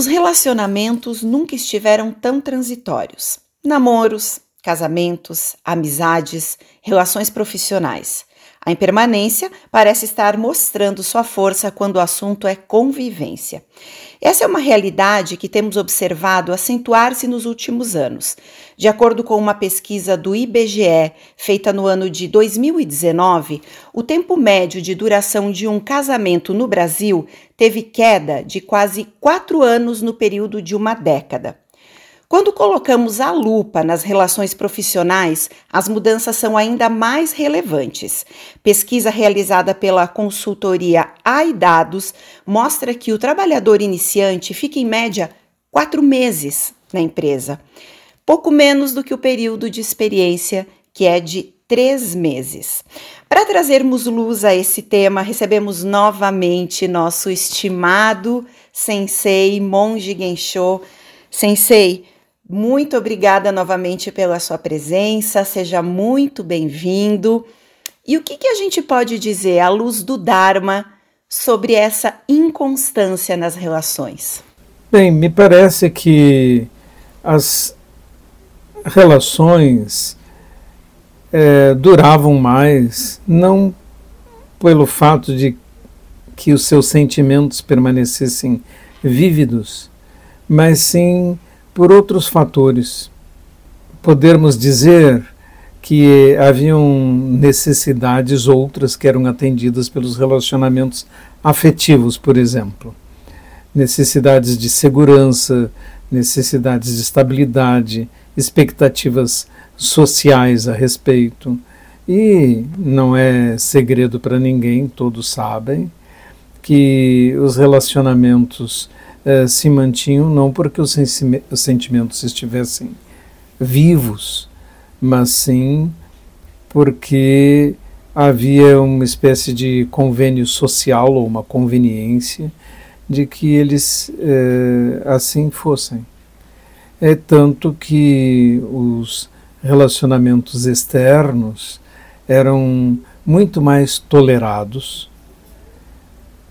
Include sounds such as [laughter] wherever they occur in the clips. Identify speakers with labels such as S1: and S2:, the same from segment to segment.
S1: Os relacionamentos nunca estiveram tão transitórios. Namoros, casamentos, amizades, relações profissionais. A impermanência parece estar mostrando sua força quando o assunto é convivência. Essa é uma realidade que temos observado acentuar-se nos últimos anos. De acordo com uma pesquisa do IBGE, feita no ano de 2019, o tempo médio de duração de um casamento no Brasil teve queda de quase quatro anos no período de uma década. Quando colocamos a lupa nas relações profissionais, as mudanças são ainda mais relevantes. Pesquisa realizada pela consultoria AIDados mostra que o trabalhador iniciante fica em média quatro meses na empresa, pouco menos do que o período de experiência, que é de três meses. Para trazermos luz a esse tema, recebemos novamente nosso estimado sensei Monge Gensho. Sensei, muito obrigada novamente pela sua presença, seja muito bem-vindo. E o que, que a gente pode dizer à luz do Dharma sobre essa inconstância nas relações?
S2: Bem, me parece que as relações é, duravam mais, não pelo fato de que os seus sentimentos permanecessem vívidos, mas sim por outros fatores. Podermos dizer que haviam necessidades outras que eram atendidas pelos relacionamentos afetivos, por exemplo. Necessidades de segurança, necessidades de estabilidade, expectativas sociais a respeito. E não é segredo para ninguém, todos sabem, que os relacionamentos eh, se mantinham não porque os, os sentimentos estivessem vivos, mas sim porque havia uma espécie de convênio social ou uma conveniência de que eles eh, assim fossem. É tanto que os relacionamentos externos eram muito mais tolerados,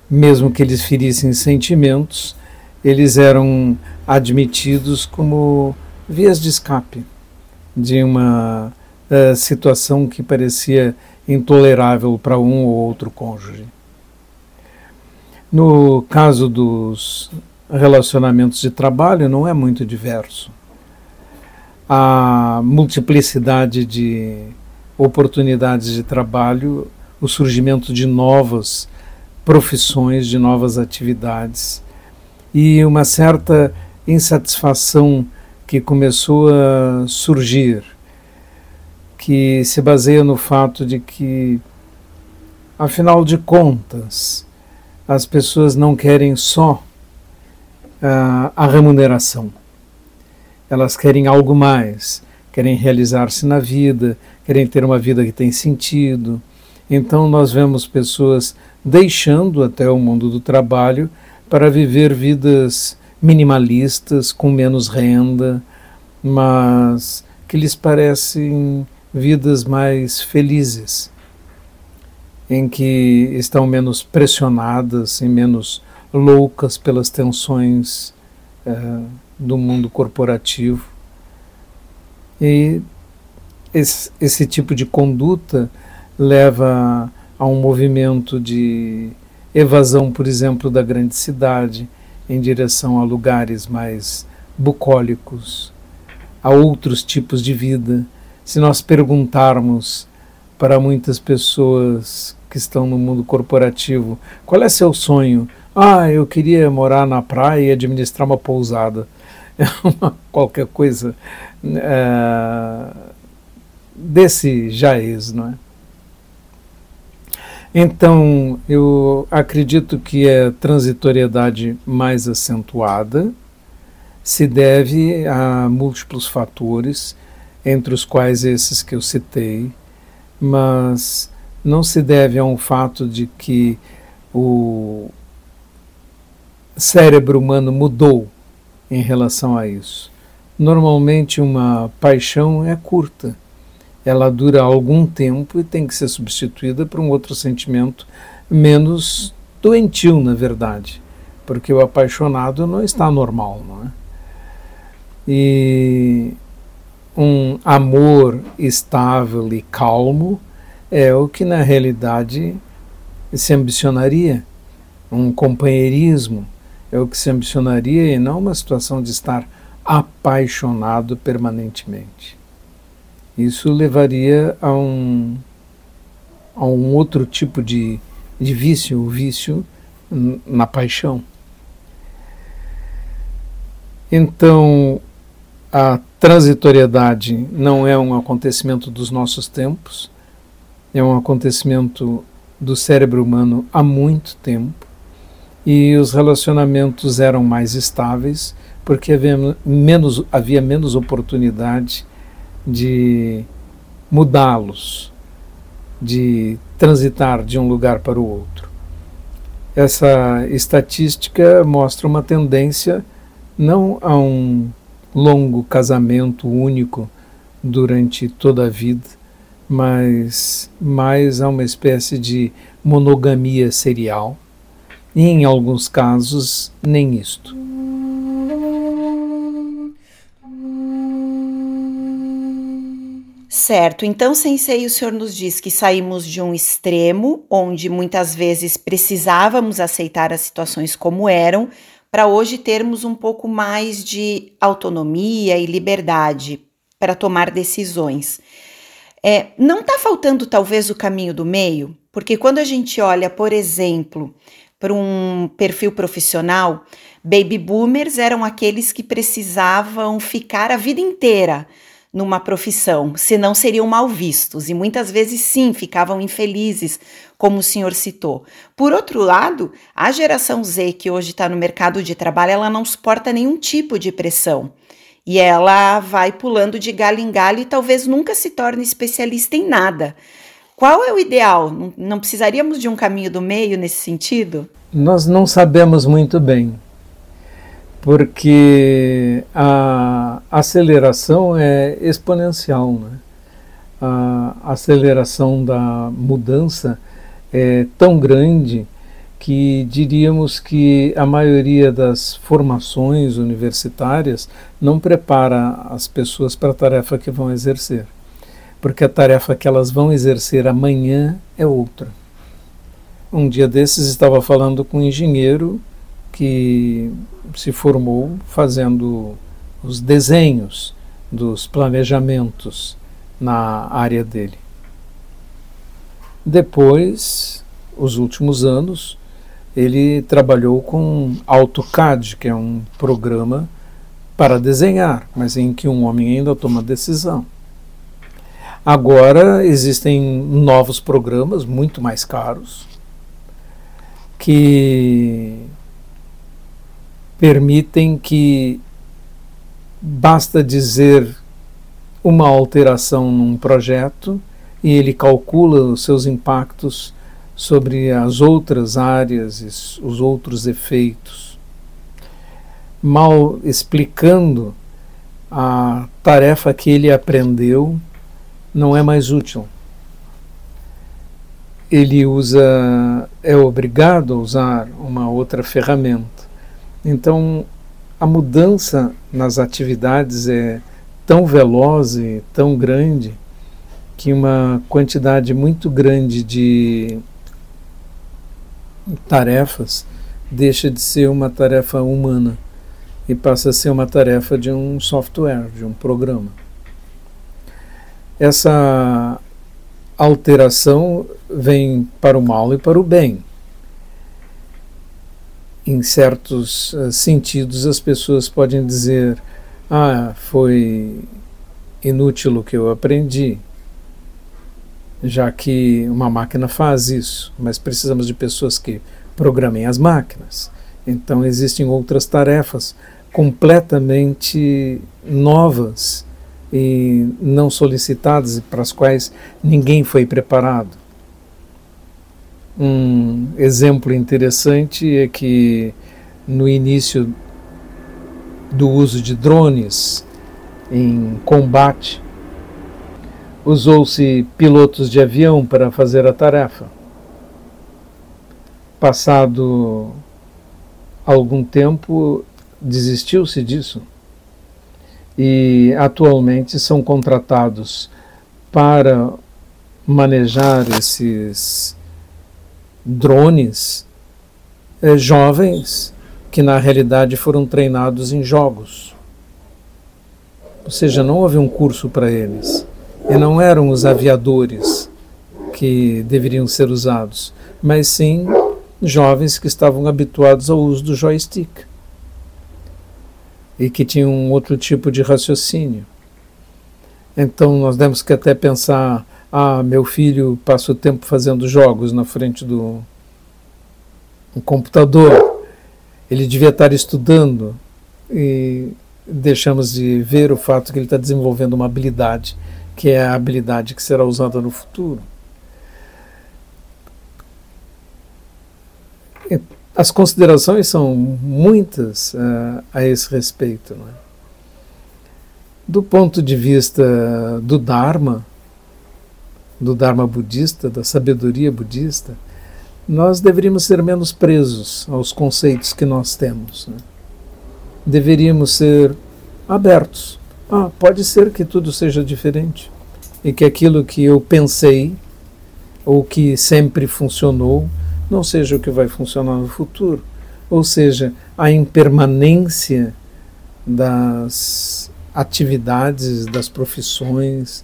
S2: mesmo que eles ferissem sentimentos, eles eram admitidos como vias de escape de uma uh, situação que parecia intolerável para um ou outro cônjuge. No caso dos relacionamentos de trabalho, não é muito diverso. A multiplicidade de oportunidades de trabalho, o surgimento de novas profissões, de novas atividades e uma certa insatisfação que começou a surgir, que se baseia no fato de que, afinal de contas, as pessoas não querem só a, a remuneração, elas querem algo mais, querem realizar-se na vida, querem ter uma vida que tem sentido. Então, nós vemos pessoas deixando até o mundo do trabalho para viver vidas minimalistas, com menos renda, mas que lhes parecem vidas mais felizes, em que estão menos pressionadas e menos loucas pelas tensões é, do mundo corporativo. E esse, esse tipo de conduta leva a um movimento de evasão, por exemplo, da grande cidade em direção a lugares mais bucólicos, a outros tipos de vida. Se nós perguntarmos para muitas pessoas que estão no mundo corporativo, qual é seu sonho? Ah, eu queria morar na praia e administrar uma pousada. [laughs] É qualquer coisa é, desse jaez, não é? Então, eu acredito que a transitoriedade mais acentuada se deve a múltiplos fatores, entre os quais esses que eu citei, mas não se deve a um fato de que o cérebro humano mudou em relação a isso. Normalmente, uma paixão é curta ela dura algum tempo e tem que ser substituída por um outro sentimento menos doentio, na verdade, porque o apaixonado não está normal, não é? E um amor estável e calmo é o que na realidade se ambicionaria, um companheirismo é o que se ambicionaria e não uma situação de estar apaixonado permanentemente. Isso levaria a um, a um outro tipo de, de vício, o vício na paixão. Então, a transitoriedade não é um acontecimento dos nossos tempos, é um acontecimento do cérebro humano há muito tempo e os relacionamentos eram mais estáveis porque havia menos, havia menos oportunidade de mudá-los, de transitar de um lugar para o outro. Essa estatística mostra uma tendência não a um longo casamento único durante toda a vida, mas mais a uma espécie de monogamia serial e, em alguns casos, nem isto.
S1: Certo, então, Sensei, o senhor nos diz que saímos de um extremo, onde muitas vezes precisávamos aceitar as situações como eram, para hoje termos um pouco mais de autonomia e liberdade para tomar decisões. É, não está faltando talvez o caminho do meio? Porque quando a gente olha, por exemplo, para um perfil profissional, baby boomers eram aqueles que precisavam ficar a vida inteira numa profissão, senão seriam mal vistos e muitas vezes sim ficavam infelizes, como o senhor citou. Por outro lado, a geração Z que hoje está no mercado de trabalho, ela não suporta nenhum tipo de pressão. E ela vai pulando de galho em galho e talvez nunca se torne especialista em nada. Qual é o ideal? Não precisaríamos de um caminho do meio nesse sentido?
S2: Nós não sabemos muito bem, porque a aceleração é exponencial. Né? A aceleração da mudança é tão grande que diríamos que a maioria das formações universitárias não prepara as pessoas para a tarefa que vão exercer porque a tarefa que elas vão exercer amanhã é outra. Um dia desses estava falando com um engenheiro que se formou fazendo os desenhos dos planejamentos na área dele. Depois, os últimos anos, ele trabalhou com AutoCAD, que é um programa para desenhar, mas em que um homem ainda toma decisão. Agora existem novos programas muito mais caros que permitem que basta dizer uma alteração num projeto e ele calcula os seus impactos sobre as outras áreas e os outros efeitos. Mal explicando a tarefa que ele aprendeu não é mais útil. Ele usa, é obrigado a usar uma outra ferramenta. Então, a mudança nas atividades é tão veloz e tão grande que uma quantidade muito grande de tarefas deixa de ser uma tarefa humana e passa a ser uma tarefa de um software, de um programa essa alteração vem para o mal e para o bem. Em certos uh, sentidos, as pessoas podem dizer: Ah, foi inútil o que eu aprendi, já que uma máquina faz isso, mas precisamos de pessoas que programem as máquinas. Então, existem outras tarefas completamente novas e não solicitadas e para as quais ninguém foi preparado. Um exemplo interessante é que no início do uso de drones em combate, usou-se pilotos de avião para fazer a tarefa. Passado algum tempo desistiu-se disso e atualmente são contratados para manejar esses drones é, jovens que na realidade foram treinados em jogos. Ou seja, não houve um curso para eles. E não eram os aviadores que deveriam ser usados, mas sim jovens que estavam habituados ao uso do joystick e que tinham um outro tipo de raciocínio. Então nós temos que até pensar: ah, meu filho passa o tempo fazendo jogos na frente do um computador, ele devia estar estudando e deixamos de ver o fato que ele está desenvolvendo uma habilidade que é a habilidade que será usada no futuro. As considerações são muitas uh, a esse respeito. É? Do ponto de vista do Dharma, do Dharma budista, da sabedoria budista, nós deveríamos ser menos presos aos conceitos que nós temos. Né? Deveríamos ser abertos. Ah, pode ser que tudo seja diferente e que aquilo que eu pensei ou que sempre funcionou não seja o que vai funcionar no futuro. Ou seja, a impermanência das atividades, das profissões,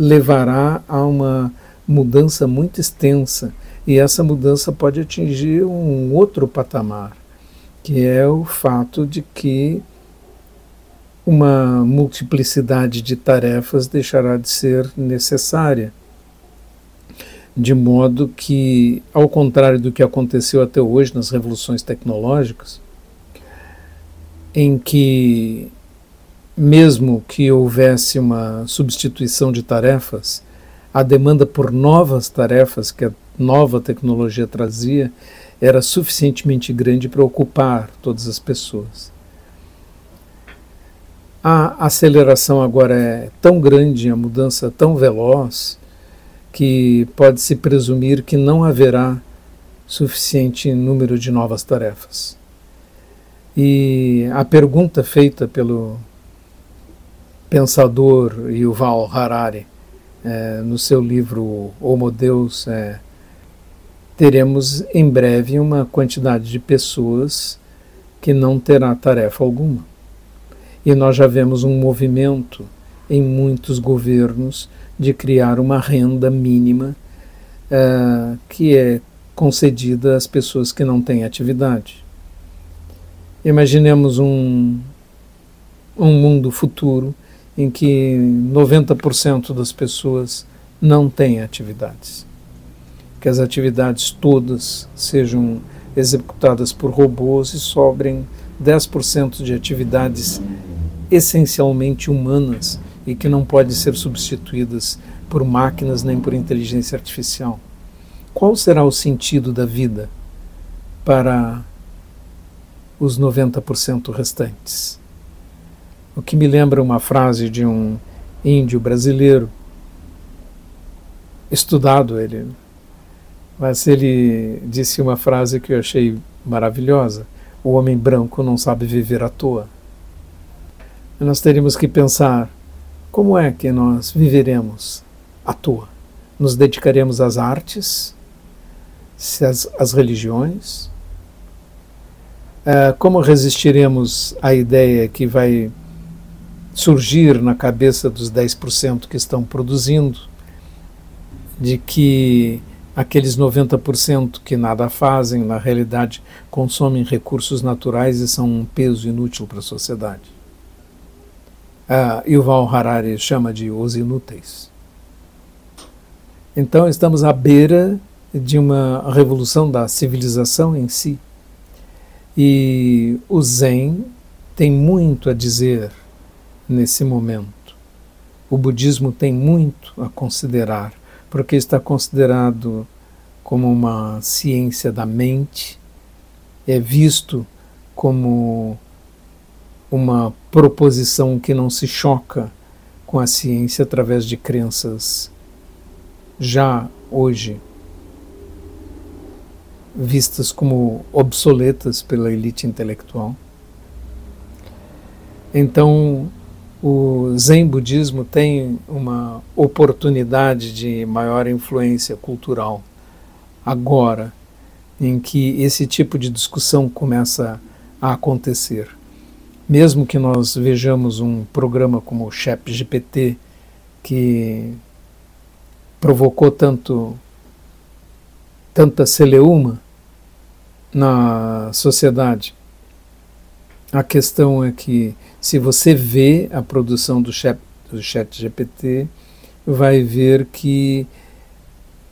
S2: levará a uma mudança muito extensa. E essa mudança pode atingir um outro patamar, que é o fato de que uma multiplicidade de tarefas deixará de ser necessária de modo que, ao contrário do que aconteceu até hoje nas revoluções tecnológicas, em que, mesmo que houvesse uma substituição de tarefas, a demanda por novas tarefas que a nova tecnologia trazia era suficientemente grande para ocupar todas as pessoas. A aceleração agora é tão grande, a mudança tão veloz, que pode-se presumir que não haverá suficiente número de novas tarefas. E a pergunta feita pelo pensador Yuval Harari é, no seu livro Homo Deus é teremos em breve uma quantidade de pessoas que não terá tarefa alguma. E nós já vemos um movimento em muitos governos de criar uma renda mínima uh, que é concedida às pessoas que não têm atividade. Imaginemos um, um mundo futuro em que 90% das pessoas não têm atividades. Que as atividades todas sejam executadas por robôs e sobrem 10% de atividades essencialmente humanas e que não podem ser substituídas por máquinas nem por inteligência artificial. Qual será o sentido da vida para os 90% restantes? O que me lembra uma frase de um índio brasileiro, estudado ele, mas ele disse uma frase que eu achei maravilhosa: o homem branco não sabe viver à toa. Nós teríamos que pensar como é que nós viveremos à toa? Nos dedicaremos às artes, às, às religiões? É, como resistiremos à ideia que vai surgir na cabeça dos 10% que estão produzindo, de que aqueles 90% que nada fazem, na realidade, consomem recursos naturais e são um peso inútil para a sociedade? uh, Yuval Harari chama de os inúteis. Então estamos à beira de uma revolução da civilização em si. E o Zen tem muito a dizer nesse momento. O budismo tem muito a considerar, porque está considerado como uma ciência da mente, é visto como uma proposição que não se choca com a ciência através de crenças já hoje vistas como obsoletas pela elite intelectual. Então, o Zen budismo tem uma oportunidade de maior influência cultural agora, em que esse tipo de discussão começa a acontecer. Mesmo que nós vejamos um programa como o Chat GPT, que provocou tanto tanta celeuma na sociedade. A questão é que se você vê a produção do chat, do chat GPT, vai ver que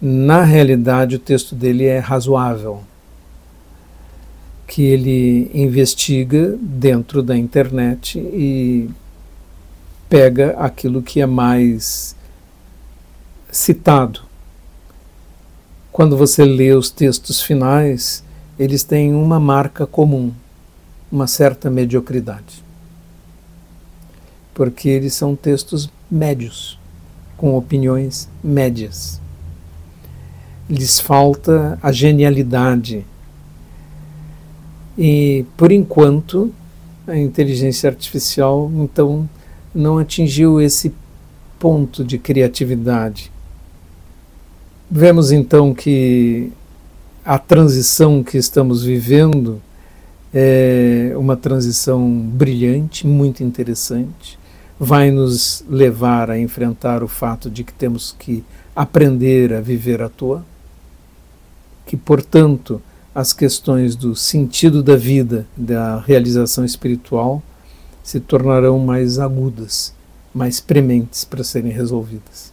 S2: na realidade o texto dele é razoável, que ele investiga dentro da internet e pega aquilo que é mais citado. Quando você lê os textos finais, eles têm uma marca comum, uma certa mediocridade. Porque eles são textos médios, com opiniões médias. Lhes falta a genialidade. E, por enquanto, a inteligência artificial, então, não atingiu esse ponto de criatividade. Vemos então que a transição que estamos vivendo é uma transição brilhante, muito interessante, vai nos levar a enfrentar o fato de que temos que aprender a viver à toa, que, portanto, as questões do sentido da vida, da realização espiritual, se tornarão mais agudas, mais prementes para serem resolvidas.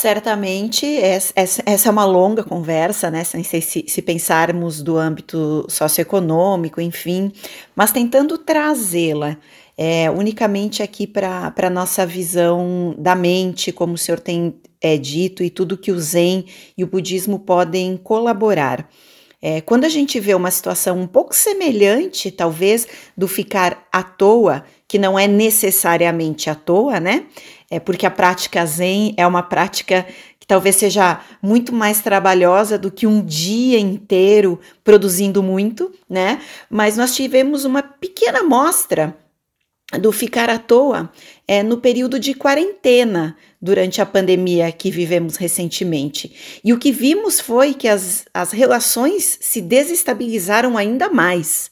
S1: Certamente, essa é uma longa conversa, né? Se, se pensarmos do âmbito socioeconômico, enfim, mas tentando trazê-la é, unicamente aqui para a nossa visão da mente, como o senhor tem é, dito, e tudo que o Zen e o budismo podem colaborar. É, quando a gente vê uma situação um pouco semelhante, talvez, do ficar à toa, que não é necessariamente à toa, né? É porque a prática Zen é uma prática que talvez seja muito mais trabalhosa do que um dia inteiro produzindo muito, né? Mas nós tivemos uma pequena amostra do ficar à toa é, no período de quarentena durante a pandemia que vivemos recentemente. E o que vimos foi que as, as relações se desestabilizaram ainda mais.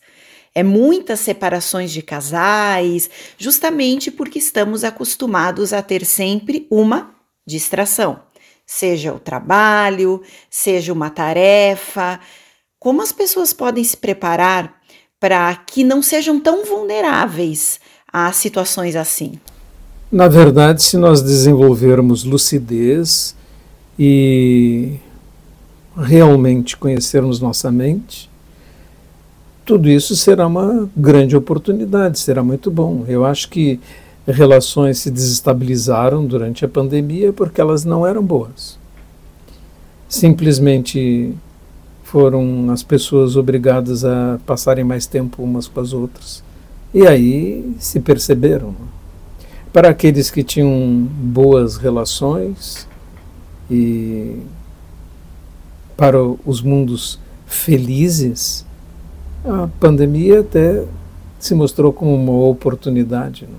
S1: É muitas separações de casais, justamente porque estamos acostumados a ter sempre uma distração, seja o trabalho, seja uma tarefa. Como as pessoas podem se preparar para que não sejam tão vulneráveis a situações assim?
S2: Na verdade, se nós desenvolvermos lucidez e realmente conhecermos nossa mente, tudo isso será uma grande oportunidade, será muito bom. Eu acho que relações se desestabilizaram durante a pandemia porque elas não eram boas. Simplesmente foram as pessoas obrigadas a passarem mais tempo umas com as outras e aí se perceberam. Para aqueles que tinham boas relações e para os mundos felizes, a pandemia até se mostrou como uma oportunidade. Né?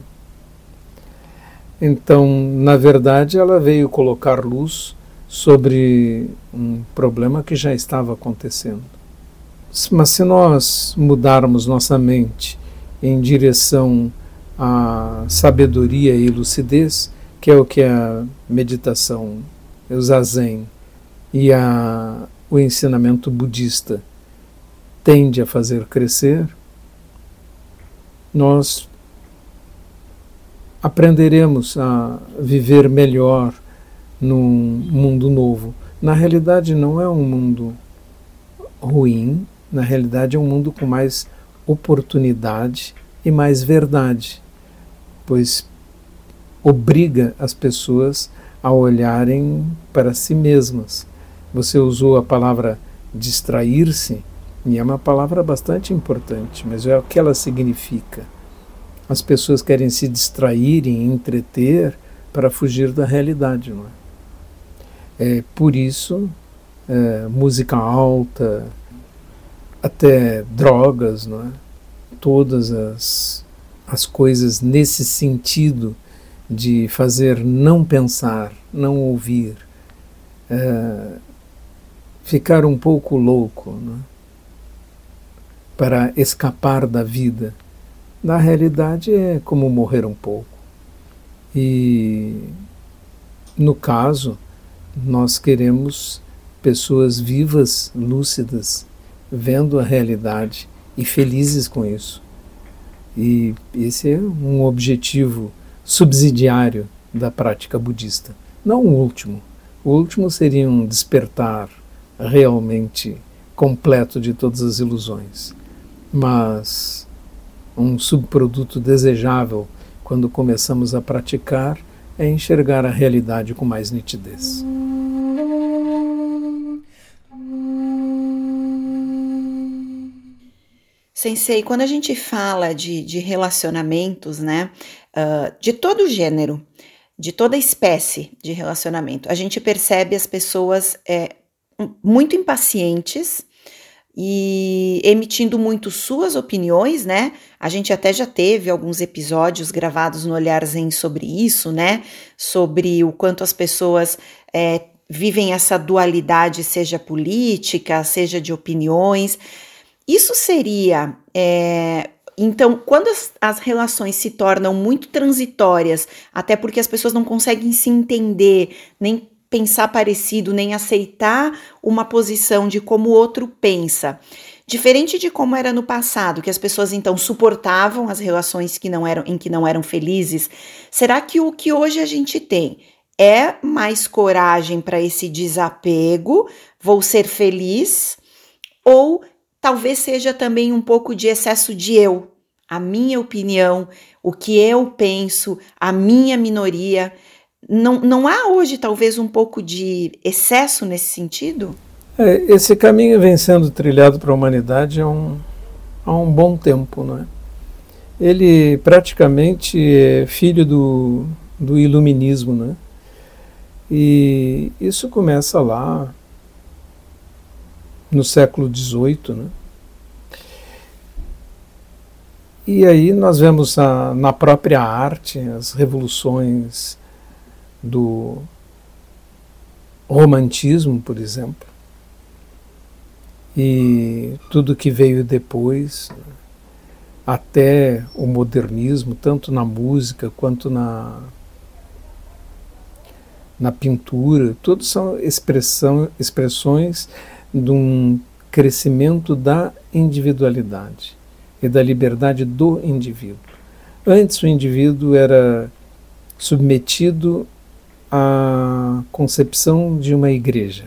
S2: Então, na verdade, ela veio colocar luz sobre um problema que já estava acontecendo. Mas se nós mudarmos nossa mente em direção à sabedoria e lucidez, que é o que a meditação, o zazen e a, o ensinamento budista tende a fazer crescer, nós aprenderemos a viver melhor num mundo novo. Na realidade, não é um mundo ruim, na realidade, é um mundo com mais oportunidade e mais verdade, pois obriga as pessoas a olharem para si mesmas. Você usou a palavra distrair-se, e é uma palavra bastante importante, mas é o que ela significa. As pessoas querem se distrair e entreter para fugir da realidade. Não é? é por isso, é, música alta, até drogas, não é? todas as, as coisas nesse sentido de fazer não pensar, não ouvir, é, ficar um pouco louco, não é? Para escapar da vida. Na realidade, é como morrer um pouco. E, no caso, nós queremos pessoas vivas, lúcidas, vendo a realidade e felizes com isso. E esse é um objetivo subsidiário da prática budista, não o último. O último seria um despertar realmente completo de todas as ilusões mas um subproduto desejável quando começamos a praticar é enxergar a realidade com mais nitidez.
S1: Sensei, quando a gente fala de, de relacionamentos, né, uh, de todo gênero, de toda espécie de relacionamento, a gente percebe as pessoas é, muito impacientes e emitindo muito suas opiniões, né? A gente até já teve alguns episódios gravados no Olhar Zen sobre isso, né? Sobre o quanto as pessoas é, vivem essa dualidade, seja política, seja de opiniões. Isso seria. É, então, quando as, as, relações se tornam muito transitórias, até porque as pessoas não conseguem se entender, nem pensar parecido, nem aceitar uma posição de como o outro pensa. Diferente de como era no passado, que as pessoas então suportavam as relações que não eram em que não eram felizes, será que o que hoje a gente tem é mais coragem para esse desapego, vou ser feliz, ou talvez seja também um pouco de excesso de eu, a minha opinião, o que eu penso, a minha minoria. Não, não há hoje talvez um pouco de excesso nesse sentido?
S2: É, esse caminho vem sendo trilhado para a humanidade há um, há um bom tempo, não é? Ele praticamente é filho do, do iluminismo, né? E isso começa lá no século XVIII, né? E aí nós vemos a, na própria arte as revoluções do romantismo, por exemplo, e tudo que veio depois, até o modernismo, tanto na música quanto na, na pintura, todos são expressão, expressões de um crescimento da individualidade e da liberdade do indivíduo. Antes o indivíduo era submetido a concepção de uma igreja.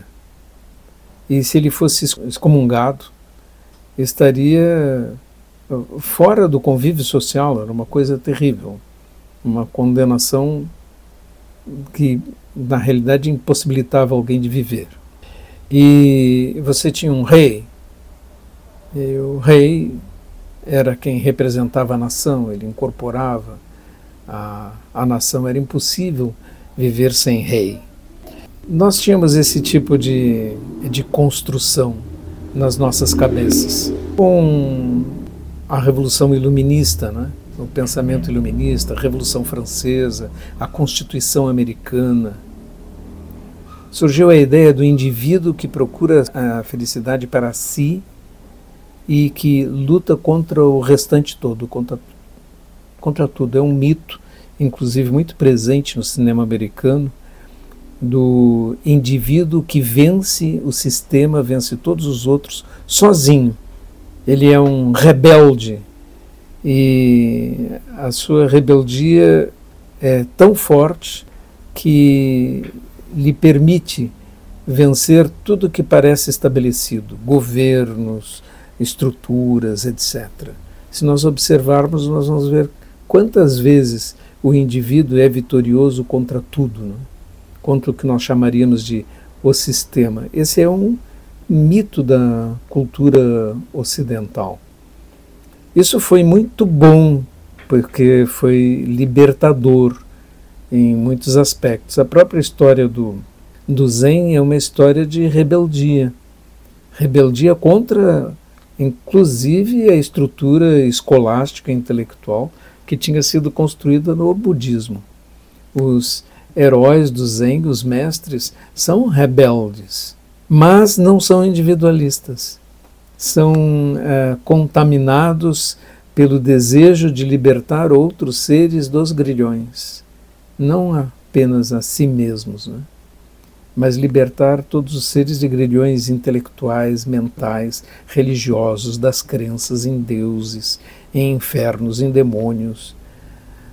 S2: E se ele fosse excomungado, estaria uh, fora do convívio social, era uma coisa terrível, uma condenação que na realidade impossibilitava alguém de viver. E você tinha um rei, e o rei era quem representava a nação, ele incorporava a, a nação, era impossível viver sem rei. Nós tínhamos esse tipo de, de construção nas nossas cabeças. Com a Revolução Iluminista, né? o pensamento iluminista, a Revolução Francesa, a Constituição Americana, surgiu a ideia do indivíduo que procura a felicidade para si e que luta contra o restante todo, contra, contra tudo. É um mito inclusive muito presente no cinema americano, do indivíduo que vence o sistema, vence todos os outros sozinho. Ele é um rebelde e a sua rebeldia é tão forte que lhe permite vencer tudo que parece estabelecido, governos, estruturas, etc. Se nós observarmos, nós vamos ver quantas vezes o indivíduo é vitorioso contra tudo, né? contra o que nós chamaríamos de o sistema. Esse é um mito da cultura ocidental. Isso foi muito bom, porque foi libertador. em muitos aspectos. A própria história do, do Zen é uma história de rebeldia rebeldia contra, inclusive, a estrutura escolástica e intelectual que tinha sido construída no budismo. Os heróis do Zen, os mestres, são rebeldes, mas não são individualistas. São é, contaminados pelo desejo de libertar outros seres dos grilhões, não apenas a si mesmos. Né? Mas libertar todos os seres de grilhões intelectuais, mentais, religiosos, das crenças em deuses, em infernos, em demônios,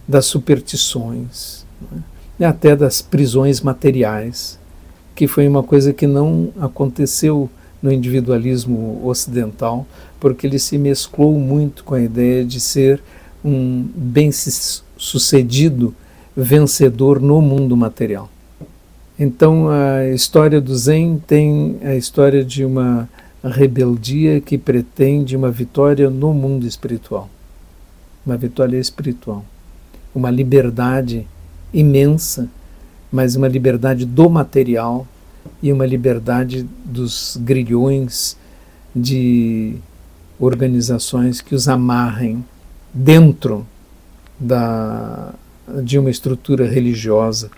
S2: das superstições, né? e até das prisões materiais, que foi uma coisa que não aconteceu no individualismo ocidental, porque ele se mesclou muito com a ideia de ser um bem-sucedido vencedor no mundo material. Então a história do Zen tem a história de uma rebeldia que pretende uma vitória no mundo espiritual. Uma vitória espiritual. Uma liberdade imensa, mas uma liberdade do material e uma liberdade dos grilhões de organizações que os amarrem dentro da, de uma estrutura religiosa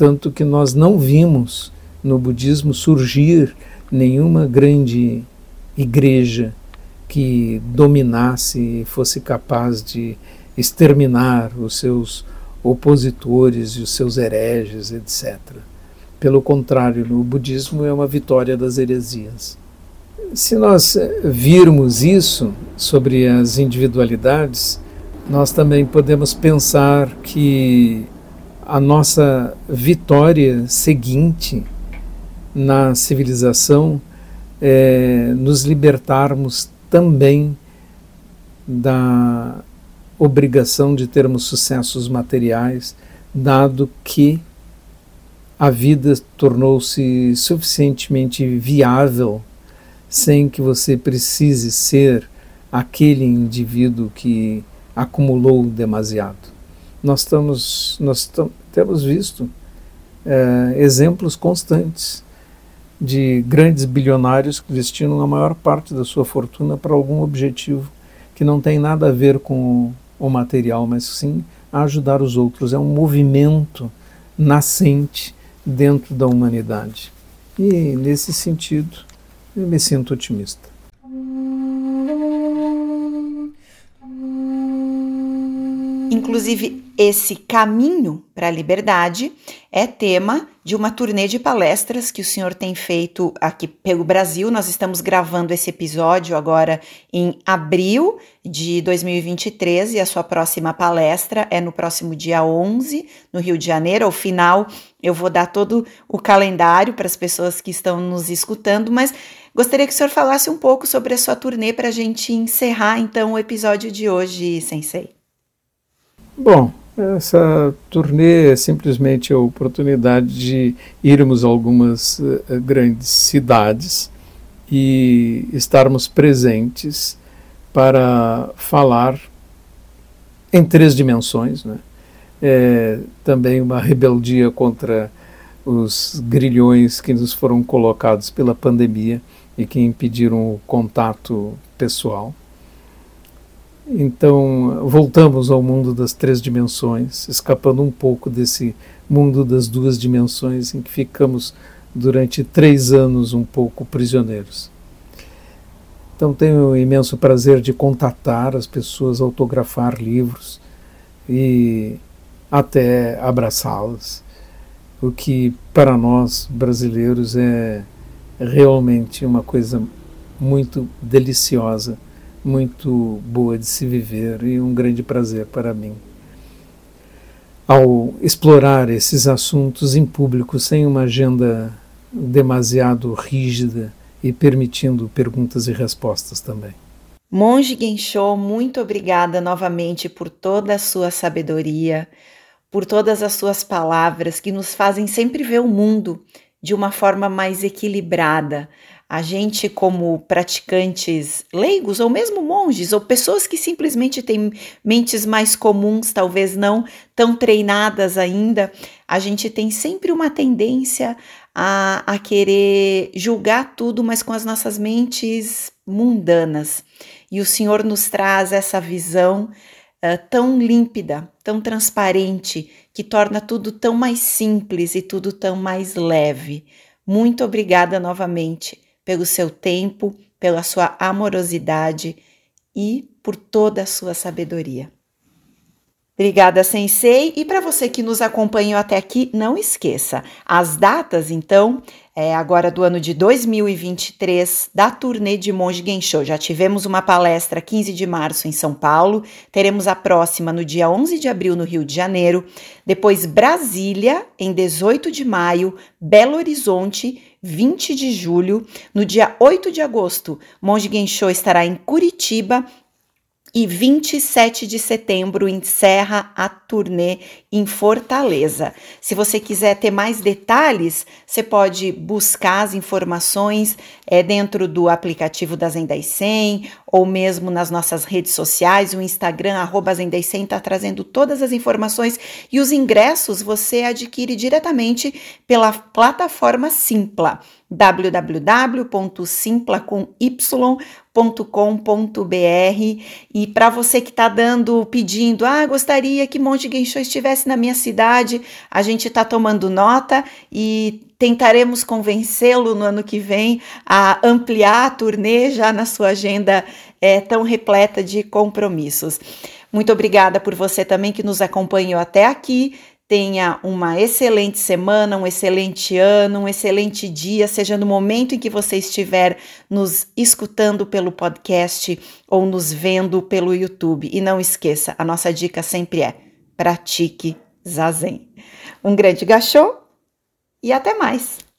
S2: tanto que nós não vimos no budismo surgir nenhuma grande igreja que dominasse e fosse capaz de exterminar os seus opositores e os seus hereges, etc. Pelo contrário, no budismo é uma vitória das heresias. Se nós virmos isso sobre as individualidades, nós também podemos pensar que a nossa vitória seguinte na civilização é nos libertarmos também da obrigação de termos sucessos materiais, dado que a vida tornou-se suficientemente viável sem que você precise ser aquele indivíduo que acumulou demasiado. Nós estamos, nós temos visto é, exemplos constantes de grandes bilionários que destinam a maior parte da sua fortuna para algum objetivo que não tem nada a ver com o material, mas sim a ajudar os outros. É um movimento nascente dentro da humanidade. E nesse sentido, eu me sinto otimista.
S1: Inclusive, esse caminho para a liberdade é tema de uma turnê de palestras que o senhor tem feito aqui pelo Brasil. Nós estamos gravando esse episódio agora em abril de 2023 e a sua próxima palestra é no próximo dia 11, no Rio de Janeiro. Ao final, eu vou dar todo o calendário para as pessoas que estão nos escutando, mas gostaria que o senhor falasse um pouco sobre a sua turnê para a gente encerrar então o episódio de hoje, Sensei.
S2: Bom, essa turnê é simplesmente a oportunidade de irmos a algumas uh, grandes cidades e estarmos presentes para falar em três dimensões. Né? É, também uma rebeldia contra os grilhões que nos foram colocados pela pandemia e que impediram o contato pessoal. Então, voltamos ao mundo das três dimensões, escapando um pouco desse mundo das duas dimensões em que ficamos durante três anos um pouco prisioneiros. Então, tenho o imenso prazer de contatar as pessoas, autografar livros e até abraçá-las, o que para nós brasileiros é realmente uma coisa muito deliciosa muito boa de se viver e um grande prazer para mim. Ao explorar esses assuntos em público sem uma agenda demasiado rígida e permitindo perguntas e respostas também.
S1: Monge Gensho, muito obrigada novamente por toda a sua sabedoria, por todas as suas palavras que nos fazem sempre ver o mundo de uma forma mais equilibrada, A gente, como praticantes leigos, ou mesmo monges, ou pessoas que simplesmente têm mentes mais comuns, talvez não tão treinadas ainda, a gente tem sempre uma tendência a, a querer julgar tudo, mas com as nossas mentes mundanas. E o Senhor nos traz essa visão uh, tão límpida, tão transparente, que torna tudo tão mais simples e tudo tão mais leve. Muito obrigada novamente pelo seu tempo, pela sua amorosidade e por toda a sua sabedoria. Obrigada, Sensei. E para você que nos acompanhou até aqui, não esqueça as datas, então, é, agora do ano de 2023, da turnê de Monge Gensho. Já tivemos uma palestra 15 de março em São Paulo, teremos a próxima no dia 11 de abril no Rio de Janeiro, depois Brasília, em 18 de maio, Belo Horizonte, 20 de julho, no dia 8 de agosto, Monge Gensho estará em Curitiba e 27 de setembro encerra a turnê em Fortaleza. Se você quiser ter mais detalhes, você pode buscar as informações é, dentro do aplicativo da Zendai 100 ou mesmo nas nossas redes sociais. O Instagram, arroba Zendai 100, está trazendo todas as informações e os ingressos você adquire diretamente pela plataforma Simpla www.simpla.com.br e para você que está dando, pedindo, ah, gostaria que Monte Gensho estivesse na minha cidade, a gente está tomando nota e tentaremos convencê-lo no ano que vem a ampliar a turnê já na sua agenda é, tão repleta de compromissos. Muito obrigada por você também que nos acompanhou até aqui. Tenha uma excelente semana, um excelente ano, um excelente dia, seja no momento em que você estiver nos escutando pelo podcast ou nos vendo pelo YouTube. E não esqueça, a nossa dica sempre é: pratique zazen. Um grande gachô e até mais!